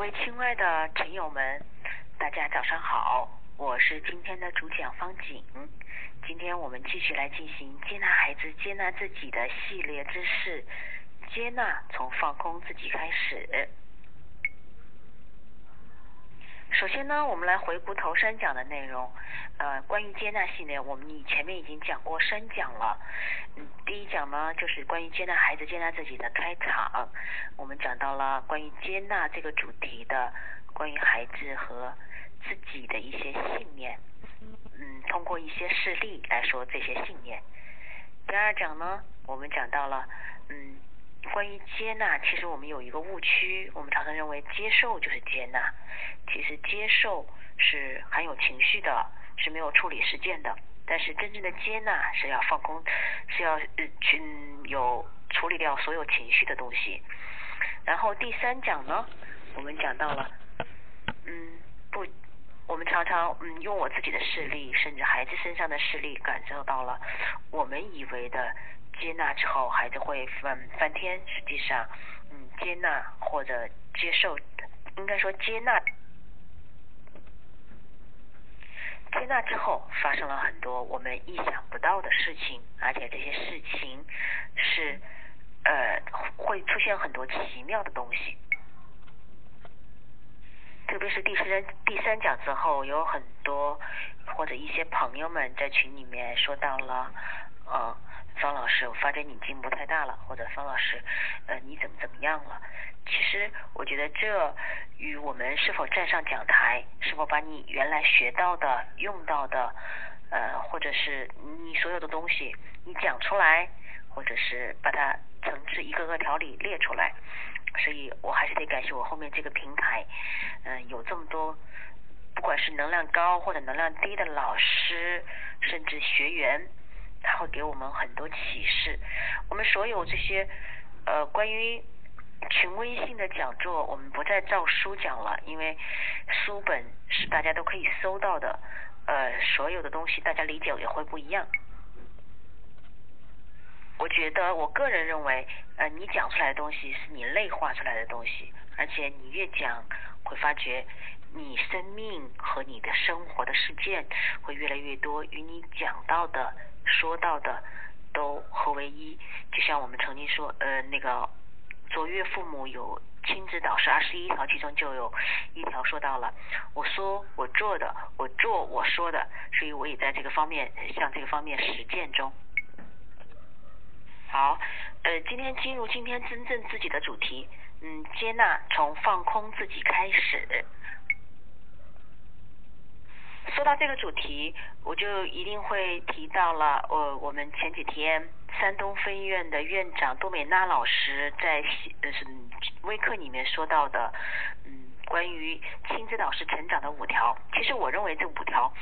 各位亲爱的朋友们，大家早上好，我是今天的主讲方景。今天我们继续来进行接纳孩子、接纳自己的系列知识，接纳从放空自己开始。首先呢，我们来回顾头三讲的内容。呃，关于接纳系列，我们以前面已经讲过三讲了。嗯，第一讲呢，就是关于接纳孩子、接纳自己的开场。我们讲到了关于接纳这个主题的，关于孩子和自己的一些信念。嗯，通过一些事例来说这些信念。第二讲呢，我们讲到了，嗯。关于接纳，其实我们有一个误区，我们常常认为接受就是接纳，其实接受是含有情绪的，是没有处理事件的。但是真正的接纳是要放空，是要去有处理掉所有情绪的东西。然后第三讲呢，我们讲到了，嗯，不，我们常常嗯用我自己的事例，甚至孩子身上的事例，感受到了我们以为的。接纳之后，孩子会翻翻天。实际上，嗯，接纳或者接受，应该说接纳。接纳之后，发生了很多我们意想不到的事情，而且这些事情是呃会出现很多奇妙的东西。特别是第三第三讲之后，有很多或者一些朋友们在群里面说到了，呃。方老师，我发觉你进步太大了，或者方老师，呃，你怎么怎么样了？其实我觉得这与我们是否站上讲台，是否把你原来学到的、用到的，呃，或者是你所有的东西，你讲出来，或者是把它层次一个个条理列出来。所以我还是得感谢我后面这个平台，嗯，有这么多，不管是能量高或者能量低的老师，甚至学员。他会给我们很多启示。我们所有这些呃关于权威性的讲座，我们不再照书讲了，因为书本是大家都可以搜到的。呃，所有的东西大家理解也会不一样。我觉得我个人认为，呃，你讲出来的东西是你内化出来的东西，而且你越讲，会发觉你生命和你的生活的事件会越来越多与你讲到的。说到的都合为一，就像我们曾经说，呃，那个卓越父母有亲子导师二十一条，其中就有一条说到了，我说我做的，我做我说的，所以我也在这个方面向这个方面实践中。好，呃，今天进入今天真正自己的主题，嗯，接纳从放空自己开始。说到这个主题，我就一定会提到了。呃，我们前几天山东分院的院长杜美娜老师在微课里面说到的，嗯，关于亲子导师成长的五条。其实我认为这五条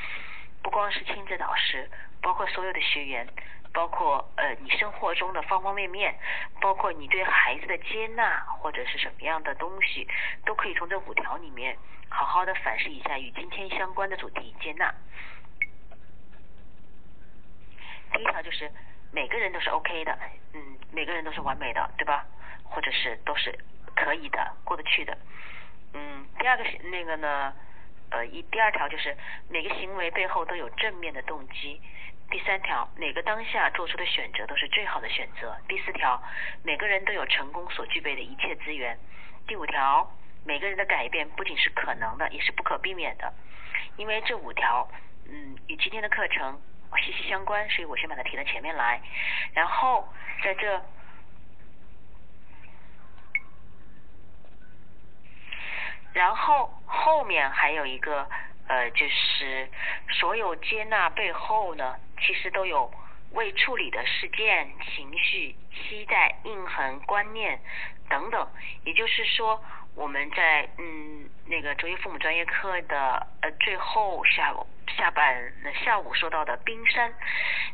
不光是亲子导师，包括所有的学员。包括呃你生活中的方方面面，包括你对孩子的接纳或者是什么样的东西，都可以从这五条里面好好的反思一下与今天相关的主题接纳。第一条就是每个人都是 OK 的，嗯，每个人都是完美的，对吧？或者是都是可以的，过得去的。嗯，第二个是那个呢，呃，一第二条就是每个行为背后都有正面的动机。第三条，每个当下做出的选择都是最好的选择。第四条，每个人都有成功所具备的一切资源。第五条，每个人的改变不仅是可能的，也是不可避免的。因为这五条，嗯，与今天的课程息息相关，所以我先把它提到前面来。然后在这，然后后面还有一个。呃，就是所有接纳背后呢，其实都有未处理的事件、情绪、期待、印痕、观念等等。也就是说，我们在嗯那个卓越父母专业课的呃最后下。下班下午说到的冰山，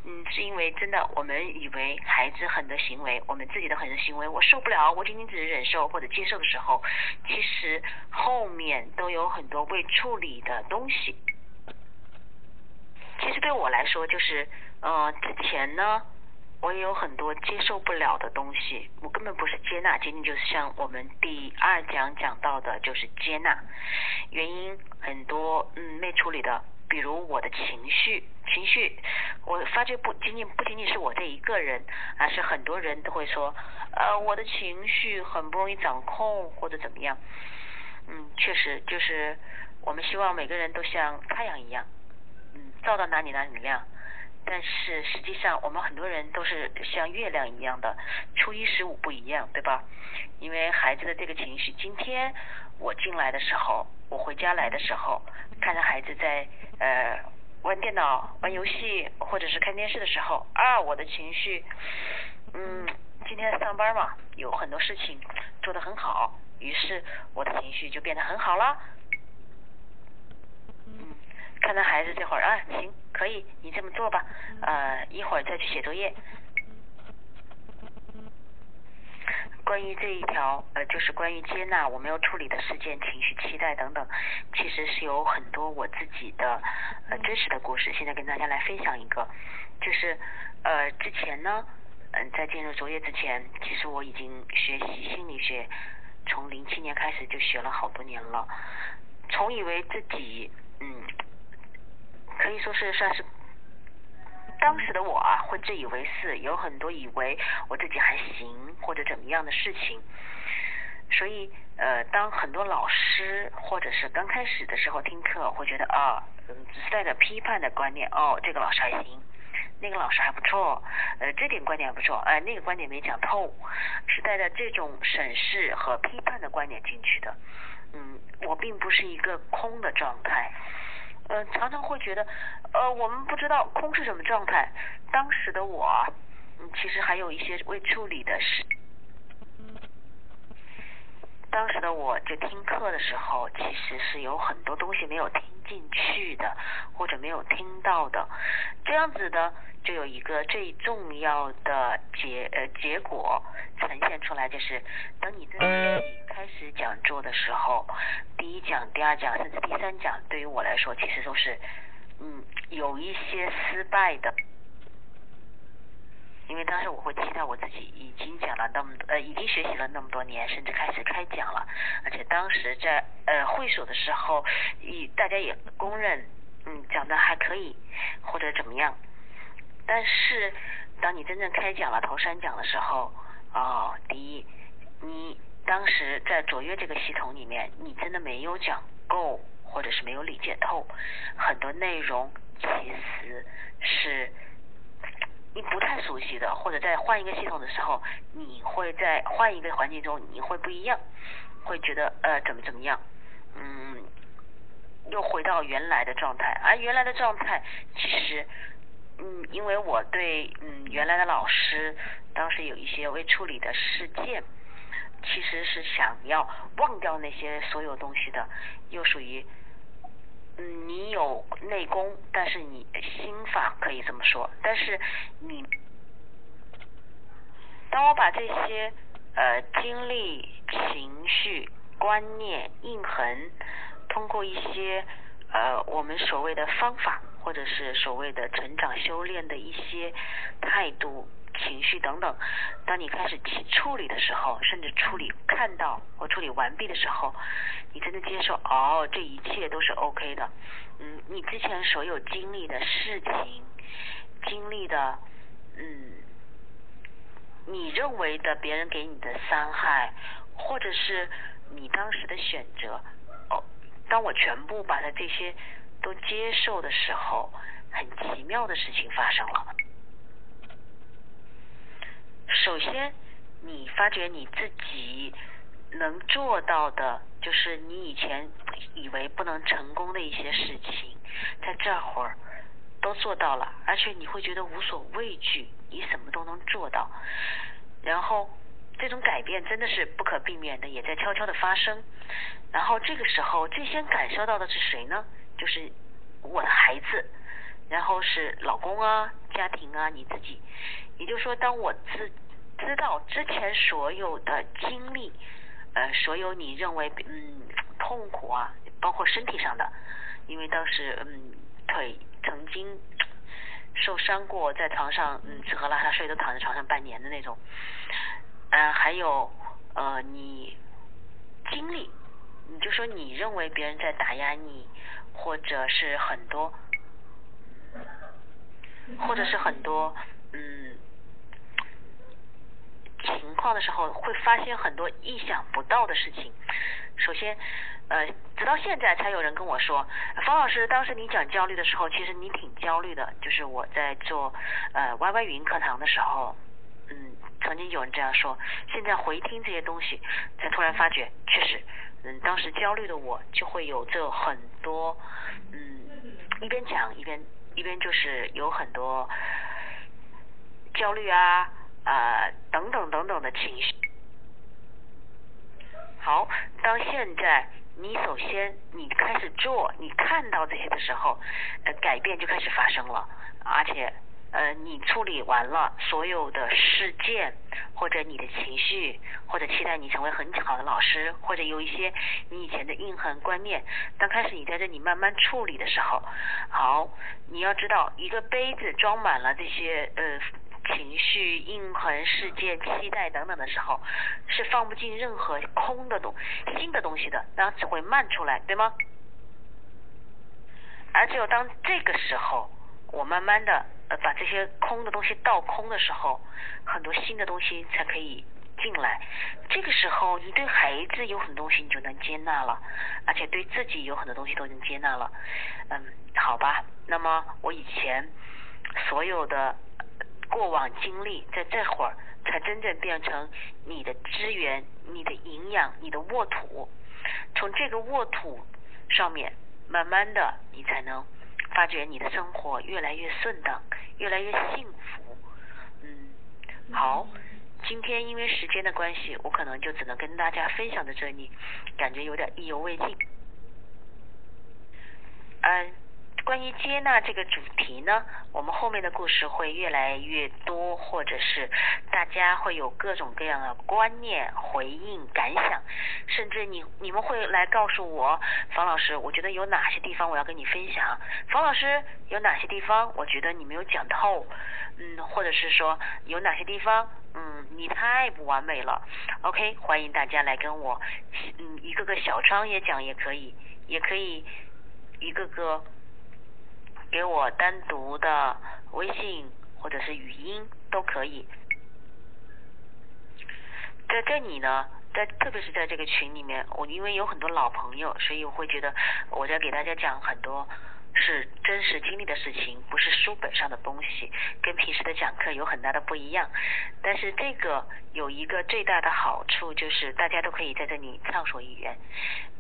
嗯，是因为真的，我们以为孩子很多行为，我们自己的很多行为，我受不了，我仅仅只是忍受或者接受的时候，其实后面都有很多未处理的东西。其实对我来说，就是呃，之前呢，我也有很多接受不了的东西，我根本不是接纳，仅仅就是像我们第二讲讲到的，就是接纳。原因很多，嗯，没处理的，比如我的情绪，情绪，我发觉不仅仅不仅仅是我这一个人，而是很多人都会说，呃，我的情绪很不容易掌控或者怎么样。嗯，确实，就是我们希望每个人都像太阳一样，照到哪里哪里亮。但是实际上，我们很多人都是像月亮一样的，初一十五不一样，对吧？因为孩子的这个情绪，今天我进来的时候，我回家来的时候，看着孩子在呃玩电脑、玩游戏或者是看电视的时候，啊，我的情绪，嗯，今天上班嘛，有很多事情做得很好，于是我的情绪就变得很好了。嗯，看到孩子这会儿啊，行。可以，你这么做吧，呃，一会儿再去写作业。关于这一条，呃，就是关于接纳我没有处理的事件、情绪、期待等等，其实是有很多我自己的呃真实的故事。现在跟大家来分享一个，就是呃之前呢，嗯，在进入卓越之前，其实我已经学习心理学，从零七年开始就学了好多年了，从以为自己嗯。可以说是算是当时的我啊，会自以为是，有很多以为我自己还行或者怎么样的事情。所以呃，当很多老师或者是刚开始的时候听课，会觉得啊，嗯，只是带着批判的观念，哦，这个老师还行，那个老师还不错，呃，这点观点还不错，哎，那个观点没讲透，是带着这种审视和批判的观点进去的。嗯，我并不是一个空的状态。嗯，常常会觉得，呃，我们不知道空是什么状态。当时的我，嗯，其实还有一些未处理的事。当时的我就听课的时候，其实是有很多东西没有听进去的，或者没有听到的。这样子的，就有一个最重要的结呃结果呈现出来，就是当你自己开始讲座的时候，第一讲、第二讲，甚至第三讲，对于我来说，其实都是嗯有一些失败的。因为当时我会期待我自己已经讲了那么呃，已经学习了那么多年，甚至开始开讲了，而且当时在呃会所的时候，以大家也公认嗯讲的还可以或者怎么样。但是当你真正开讲了头三讲的时候，哦，第一，你当时在卓越这个系统里面，你真的没有讲够，或者是没有理解透很多内容，其实是。你不太熟悉的，或者在换一个系统的时候，你会在换一个环境中，你会不一样，会觉得呃怎么怎么样，嗯，又回到原来的状态，而原来的状态其实，嗯，因为我对嗯原来的老师当时有一些未处理的事件，其实是想要忘掉那些所有东西的，又属于。嗯，你有内功，但是你心法可以这么说。但是你，当我把这些呃经历、情绪、观念、印痕，通过一些呃我们所谓的方法，或者是所谓的成长修炼的一些态度。情绪等等，当你开始去处理的时候，甚至处理看到或处理完毕的时候，你真的接受哦，这一切都是 OK 的。嗯，你之前所有经历的事情，经历的，嗯，你认为的别人给你的伤害，或者是你当时的选择，哦，当我全部把它这些都接受的时候，很奇妙的事情发生了。首先，你发觉你自己能做到的，就是你以前以为不能成功的一些事情，在这会儿都做到了，而且你会觉得无所畏惧，你什么都能做到。然后，这种改变真的是不可避免的，也在悄悄的发生。然后这个时候，最先感受到的是谁呢？就是我的孩子，然后是老公啊、家庭啊、你自己。也就是说，当我知知道之前所有的经历，呃，所有你认为嗯痛苦啊，包括身体上的，因为当时嗯腿曾经受伤过，在床上嗯吃喝拉撒睡都躺在床上半年的那种，嗯，还有呃你经历，你就说你认为别人在打压你，或者是很多，或者是很多嗯情况的时候，会发现很多意想不到的事情。首先。呃，直到现在才有人跟我说，方老师，当时你讲焦虑的时候，其实你挺焦虑的。就是我在做呃 Y Y 语音课堂的时候，嗯，曾经有人这样说。现在回听这些东西，才突然发觉，确实，嗯，当时焦虑的我就会有这很多，嗯，一边讲一边一边就是有很多焦虑啊啊等等等等的情绪。好，到现在。你首先，你开始做，你看到这些的时候，呃，改变就开始发生了，而且，呃，你处理完了所有的事件，或者你的情绪，或者期待你成为很好的老师，或者有一些你以前的印痕观念，当开始你在这里慢慢处理的时候，好，你要知道，一个杯子装满了这些，呃。情绪、印痕、事件、期待等等的时候，是放不进任何空的东、新的东西的，然后只会漫出来，对吗？而只有当这个时候，我慢慢的呃把这些空的东西倒空的时候，很多新的东西才可以进来。这个时候，你对孩子有很多东西你就能接纳了，而且对自己有很多东西都能接纳了。嗯，好吧。那么我以前所有的。过往经历在这会儿才真正变成你的资源、你的营养、你的沃土。从这个沃土上面，慢慢的你才能发觉你的生活越来越顺当，越来越幸福。嗯，好，今天因为时间的关系，我可能就只能跟大家分享到这里，感觉有点意犹未尽。嗯。关于接纳这个主题呢，我们后面的故事会越来越多，或者是大家会有各种各样的观念、回应、感想，甚至你你们会来告诉我，方老师，我觉得有哪些地方我要跟你分享，方老师有哪些地方我觉得你没有讲透，嗯，或者是说有哪些地方，嗯，你太不完美了，OK，欢迎大家来跟我，嗯，一个个小窗也讲也可以，也可以一个个。给我单独的微信或者是语音都可以。在这里呢，在特别是在这个群里面，我因为有很多老朋友，所以我会觉得我在给大家讲很多是真实经历的事情，不是书本上的东西，跟平时的讲课有很大的不一样。但是这个有一个最大的好处，就是大家都可以在这里畅所欲言。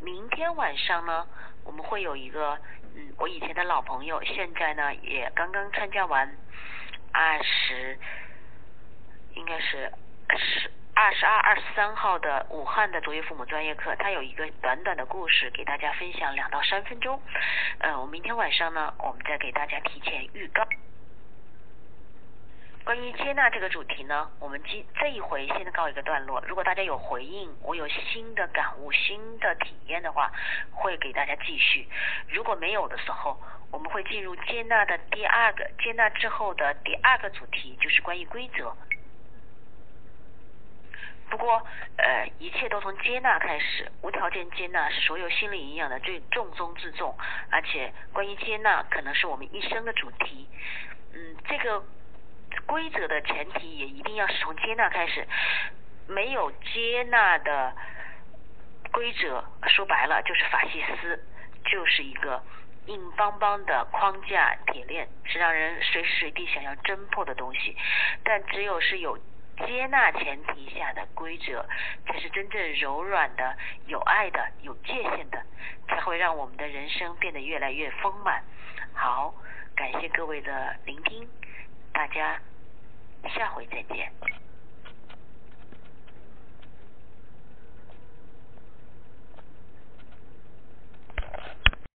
明天晚上呢，我们会有一个。嗯，我以前的老朋友，现在呢也刚刚参加完二十，应该是十二十二、二十三号的武汉的卓越父母专业课，他有一个短短的故事给大家分享，两到三分钟。嗯，我明天晚上呢，我们再给大家提前预告。关于接纳这个主题呢，我们今这一回先告一个段落。如果大家有回应，我有新的感悟、新的体验的话，会给大家继续。如果没有的时候，我们会进入接纳的第二个接纳之后的第二个主题，就是关于规则。不过，呃，一切都从接纳开始，无条件接纳是所有心理营养的最重中之重。而且，关于接纳可能是我们一生的主题。嗯，这个。规则的前提也一定要是从接纳开始，没有接纳的规则，说白了就是法西斯，就是一个硬邦邦的框架铁链，是让人随时随地想要挣破的东西。但只有是有接纳前提下的规则，才是真正柔软的、有爱的、有界限的，才会让我们的人生变得越来越丰满。好，感谢各位的聆听。大家下回再见。